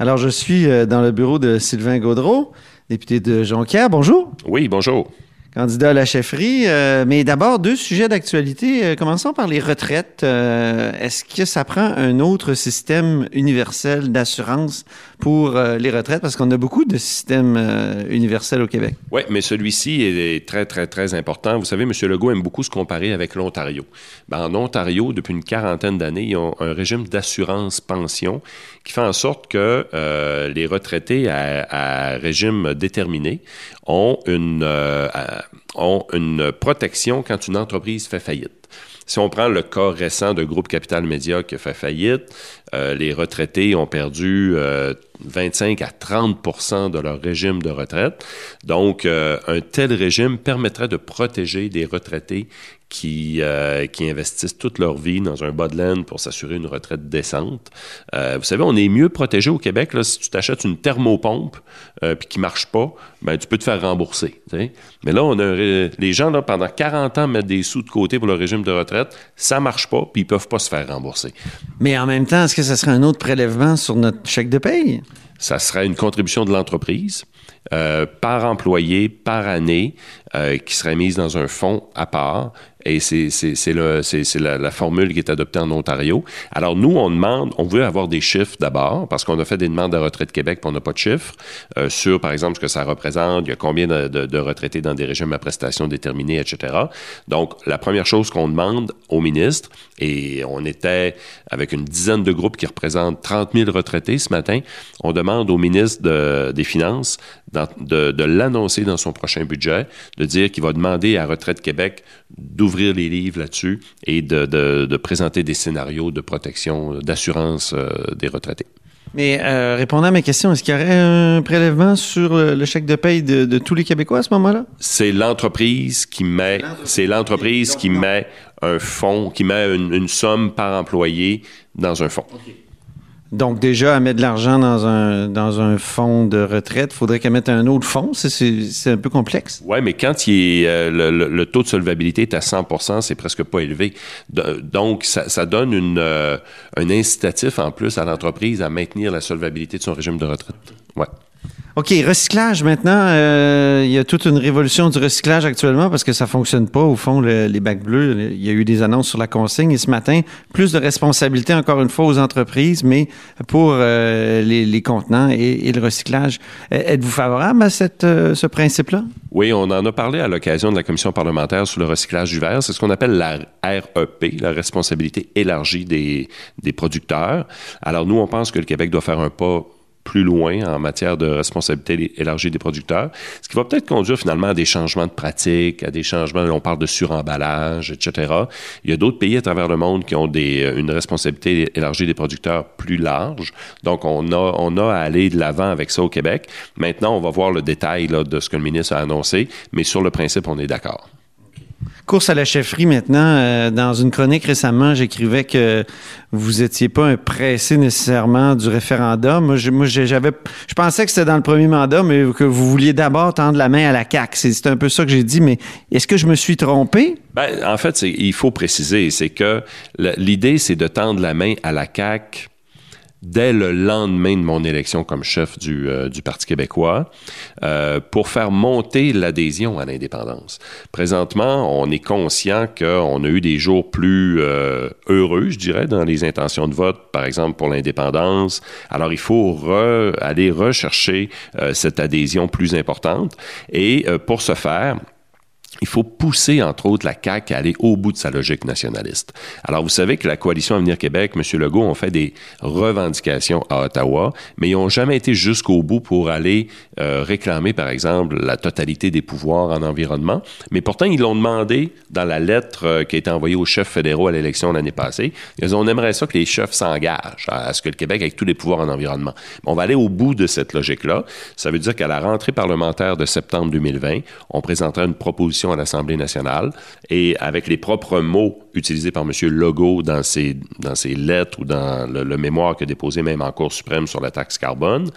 Alors, je suis euh, dans le bureau de Sylvain Gaudreau, député de Jonquière. Bonjour. Oui, bonjour candidat à la chefferie. Euh, mais d'abord, deux sujets d'actualité. Euh, commençons par les retraites. Euh, est-ce que ça prend un autre système universel d'assurance pour les retraites? Parce qu'on a beaucoup de systèmes universels au Québec. Oui, mais celui-ci est très, très, très important. Vous savez, M. Legault aime beaucoup se comparer avec l'Ontario. Ben, en Ontario, depuis une quarantaine d'années, ils ont un régime d'assurance pension qui fait en sorte que les retraités à, à, régime déterminé ont une ont une protection quand une entreprise fait faillite. Si on prend le cas récent de Groupe Capital Média qui a fait faillite, euh, les retraités ont perdu 25 euh, à 30 de leur régime de retraite. Donc, euh, un tel régime permettrait de protéger des retraités qui, euh, qui investissent toute leur vie dans un bas de laine pour s'assurer une retraite décente. Euh, vous savez, on est mieux protégé au Québec là, si tu t'achètes une thermopompe euh, puis qui marche pas, ben tu peux te faire rembourser. Mais là, on a les gens là pendant 40 ans mettent des sous de côté pour le régime de retraite, ça marche pas puis ils peuvent pas se faire rembourser. Mais en même temps, est-ce que ça serait un autre prélèvement sur notre chèque de paye? Ça serait une contribution de l'entreprise. Euh, par employé, par année, euh, qui serait mise dans un fonds à part. Et c'est la, formule qui est adoptée en Ontario. Alors, nous, on demande, on veut avoir des chiffres d'abord, parce qu'on a fait des demandes de retraite Québec, puis on n'a pas de chiffres, euh, sur, par exemple, ce que ça représente, il y a combien de, retraités dans des régimes à prestations déterminées, etc. Donc, la première chose qu'on demande au ministre, et on était avec une dizaine de groupes qui représentent 30 000 retraités ce matin, on demande au ministre de, des Finances de, de l'annoncer dans son prochain budget, de dire qu'il va demander à Retraite Québec d'ouvrir les livres là-dessus et de, de, présenter des scénarios de protection, d'assurance euh, des retraités. Mais euh, répondant à ma question, est-ce qu'il y aurait un prélèvement sur le chèque de paye de, tous les Québécois à ce moment-là? C'est l'entreprise qui met, c'est l'entreprise qui met un fonds, qui met une, somme par employé dans un fonds. Donc, déjà, à mettre de l'argent dans un, dans un fonds de retraite, faudrait qu'elle mette un autre fonds. C'est un peu complexe. Oui, mais quand il euh, le, taux de solvabilité est à 100% c'est presque pas élevé. donc, ça, ça donne une, euh, un incitatif en plus à l'entreprise à maintenir la solvabilité de son régime de retraite. Ouais. OK, recyclage maintenant. Euh, il y a toute une révolution du recyclage actuellement parce que ça fonctionne pas. Au fond, les bacs bleus, il y a eu des annonces sur la consigne et ce matin, plus de responsabilités encore une fois aux entreprises, mais pour euh, les, contenants et, le recyclage. Euh, êtes-vous favorable à cette, ce principe-là? Oui, on en a parlé à l'occasion de la commission parlementaire sur le recyclage du verre. C'est ce qu'on appelle la REP, la responsabilité élargie des, des producteurs. Alors nous, on pense que le Québec doit faire un pas plus loin en matière de responsabilité élargie des producteurs, ce qui va peut-être conduire finalement à des changements de pratiques, à des changements, on parle de suremballage, etc. Il y a d'autres pays à travers le monde qui ont des, euh, une responsabilité élargie des producteurs plus large. Donc, on a, on a à aller de l'avant avec ça au Québec. Maintenant, on va voir le détail là, de ce que le ministre a annoncé, mais sur le principe, on est d'accord. Course à la chefferie maintenant. Euh, dans une chronique récemment, j'écrivais que vous étiez pas un pressé nécessairement du référendum. Moi, j'avais, je pensais que c'était dans le premier mandat, mais que vous vouliez d'abord tendre la main à la CAC. C'est un peu ça que j'ai dit. Mais est-ce que je me suis trompé? Ben, en fait, il faut préciser, c'est que l'idée, c'est de tendre la main à la CAC dès le lendemain de mon élection comme chef du, euh, du Parti québécois euh, pour faire monter l'adhésion à l'indépendance. Présentement, on est conscient qu'on a eu des jours plus euh, heureux, je dirais, dans les intentions de vote, par exemple pour l'indépendance. Alors, il faut aller rechercher cette adhésion plus importante. Et pour ce faire, il faut pousser, entre autres, la CAQ à aller au bout de sa logique nationaliste. Alors, vous savez que la coalition Avenir Québec, M. Legault, ont fait des revendications à Ottawa, mais ils n'ont jamais été jusqu'au bout pour aller euh, réclamer, par exemple, la totalité des pouvoirs en environnement. Mais pourtant, ils l'ont demandé dans la lettre euh, qui a été envoyée aux chefs fédéraux à l'élection l'année passée. Ils ont, on aimerait ça que les chefs s'engagent à, ce que le Québec ait tous les pouvoirs en environnement. on va aller au bout de cette logique-là. Ça veut dire qu'à la rentrée parlementaire de septembre 2020, on présentera une proposition à l'Assemblée nationale et avec les propres mots utilisés par M. Legault dans ses, lettres ou dans le, mémoire qu'il a déposé même en Cour suprême sur la taxe carbone,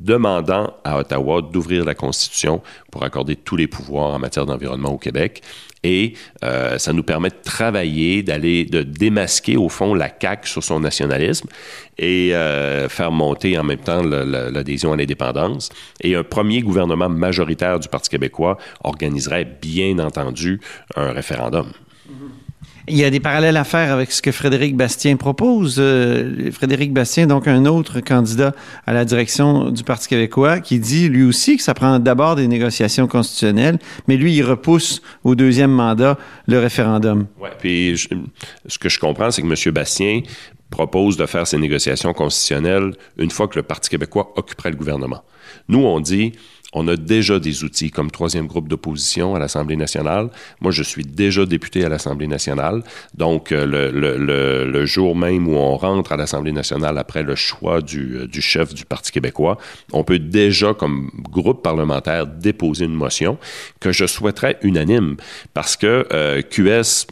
demandant à Ottawa d'ouvrir la Constitution pour accorder tous les pouvoirs en matière d'environnement au Québec. Et euh, ça nous permet de travailler, d'aller, de démasquer au fond la CAQ sur son nationalisme et euh, faire monter en même temps l'adhésion à l'indépendance. Et un premier gouvernement majoritaire du Parti québécois organiserait bien entendu un référendum. Il y a des parallèles à faire avec ce que Frédéric Bastien propose. Euh, Frédéric Bastien, donc un autre candidat à la direction du Parti québécois, qui dit lui aussi que ça prend d'abord des négociations constitutionnelles, mais lui, il repousse au deuxième mandat le référendum. Oui, puis ce que je comprends, c'est que M. Bastien propose de faire ces négociations constitutionnelles une fois que le Parti québécois occuperait le gouvernement. Nous, on dit, on a déjà des outils comme troisième groupe d'opposition à l'Assemblée nationale. Moi, je suis déjà député à l'Assemblée nationale. Donc, euh, le, jour même où on rentre à l'Assemblée nationale après le choix du, euh, du, chef du Parti québécois, on peut déjà, comme groupe parlementaire, déposer une motion que je souhaiterais unanime parce que euh, QS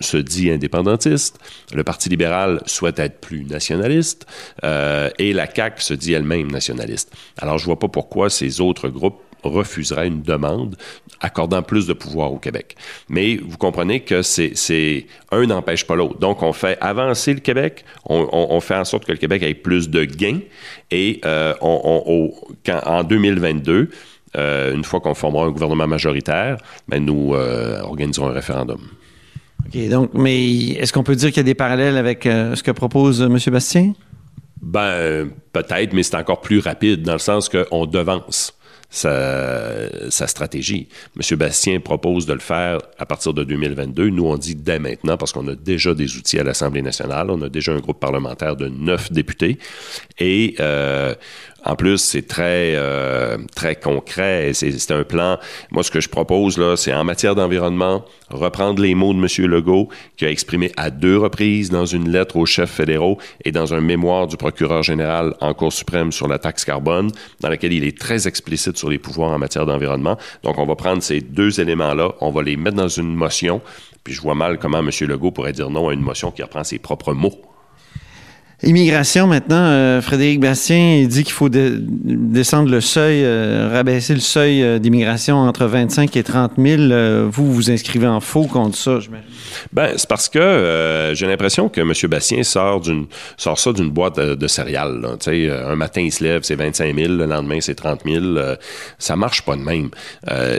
se dit indépendantiste, le Parti libéral souhaite être plus nationaliste, euh, et la CAQ se dit elle-même nationaliste. Alors, je vois pas pourquoi ces autres groupes refuseraient une demande accordant plus de pouvoir au Québec. Mais vous comprenez que c'est un n'empêche pas l'autre. Donc, on fait avancer le Québec, on, fait en sorte que le Québec ait plus de gains, et euh, en 2022, euh, une fois qu'on formera un gouvernement majoritaire, ben, nous organiserons un référendum. OK, donc, mais est-ce qu'on peut dire qu'il y a des parallèles avec euh, ce que propose euh, M. Bastien? Ben, peut-être, mais c'est encore plus rapide dans le sens qu'on devance. Sa, stratégie. M. Bastien propose de le faire à partir de 2022. Nous, on dit dès maintenant parce qu'on a déjà des outils à l'Assemblée nationale. On a déjà un groupe parlementaire de neuf députés. Et euh, en plus, c'est très, euh, très concret. C'est un plan. Moi, ce que je propose, là, c'est en matière d'environnement, reprendre les mots de M. Legault, qui a exprimé à deux reprises dans une lettre aux chefs fédéraux et dans un mémoire du procureur général en Cour suprême sur la taxe carbone, dans lequel il est très explicite sur les pouvoirs en matière d'environnement. Donc, on va prendre ces deux éléments-là, on va les mettre dans une motion, puis je vois mal comment M. Legault pourrait dire non à une motion qui reprend ses propres mots. Immigration, maintenant, euh, Frédéric Bastien dit qu'il faut descendre le seuil, euh, rabaisser le seuil euh, d'immigration entre 25 et 30 000. vous, vous inscrivez en faux contre ça, je Ben, c'est parce que j'ai l'impression que M. Bastien sort, d'une, sort ça d'une boîte de, céréales. un matin, il se lève, c'est 25 000, le lendemain, c'est 30 000. ça marche pas de même.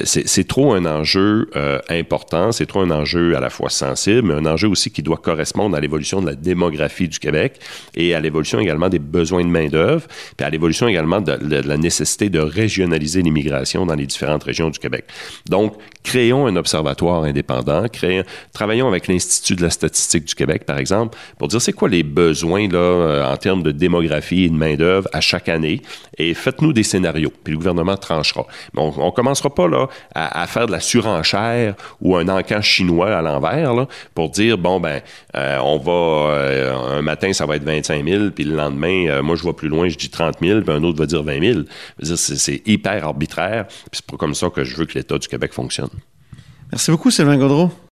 c'est, trop un enjeu important, c'est trop un enjeu à la fois sensible, mais un enjeu aussi qui doit correspondre à l'évolution de la démographie du Québec et à l'évolution également des besoins de main-d'œuvre, puis à l'évolution également de, la nécessité de régionaliser l'immigration dans les différentes régions du Québec. Donc, créons un observatoire indépendant, créons, travaillons avec l'Institut de la statistique du Québec, par exemple, pour dire c'est quoi les besoins là, euh, en termes de démographie et de main-d'œuvre à chaque année, et faites-nous des scénarios, puis le gouvernement tranchera. Mais on, ne commencera pas là à, faire de la surenchère ou un encan chinois à l'envers pour dire bon ben euh, on va euh, un matin ça va être 20 25 000, puis le lendemain, euh, moi, je vois plus loin, je dis 30 000, puis un autre va dire 20 000. C'est hyper arbitraire, puis c'est pas comme ça que je veux que l'État du Québec fonctionne. Merci beaucoup, Sylvain Gaudreau.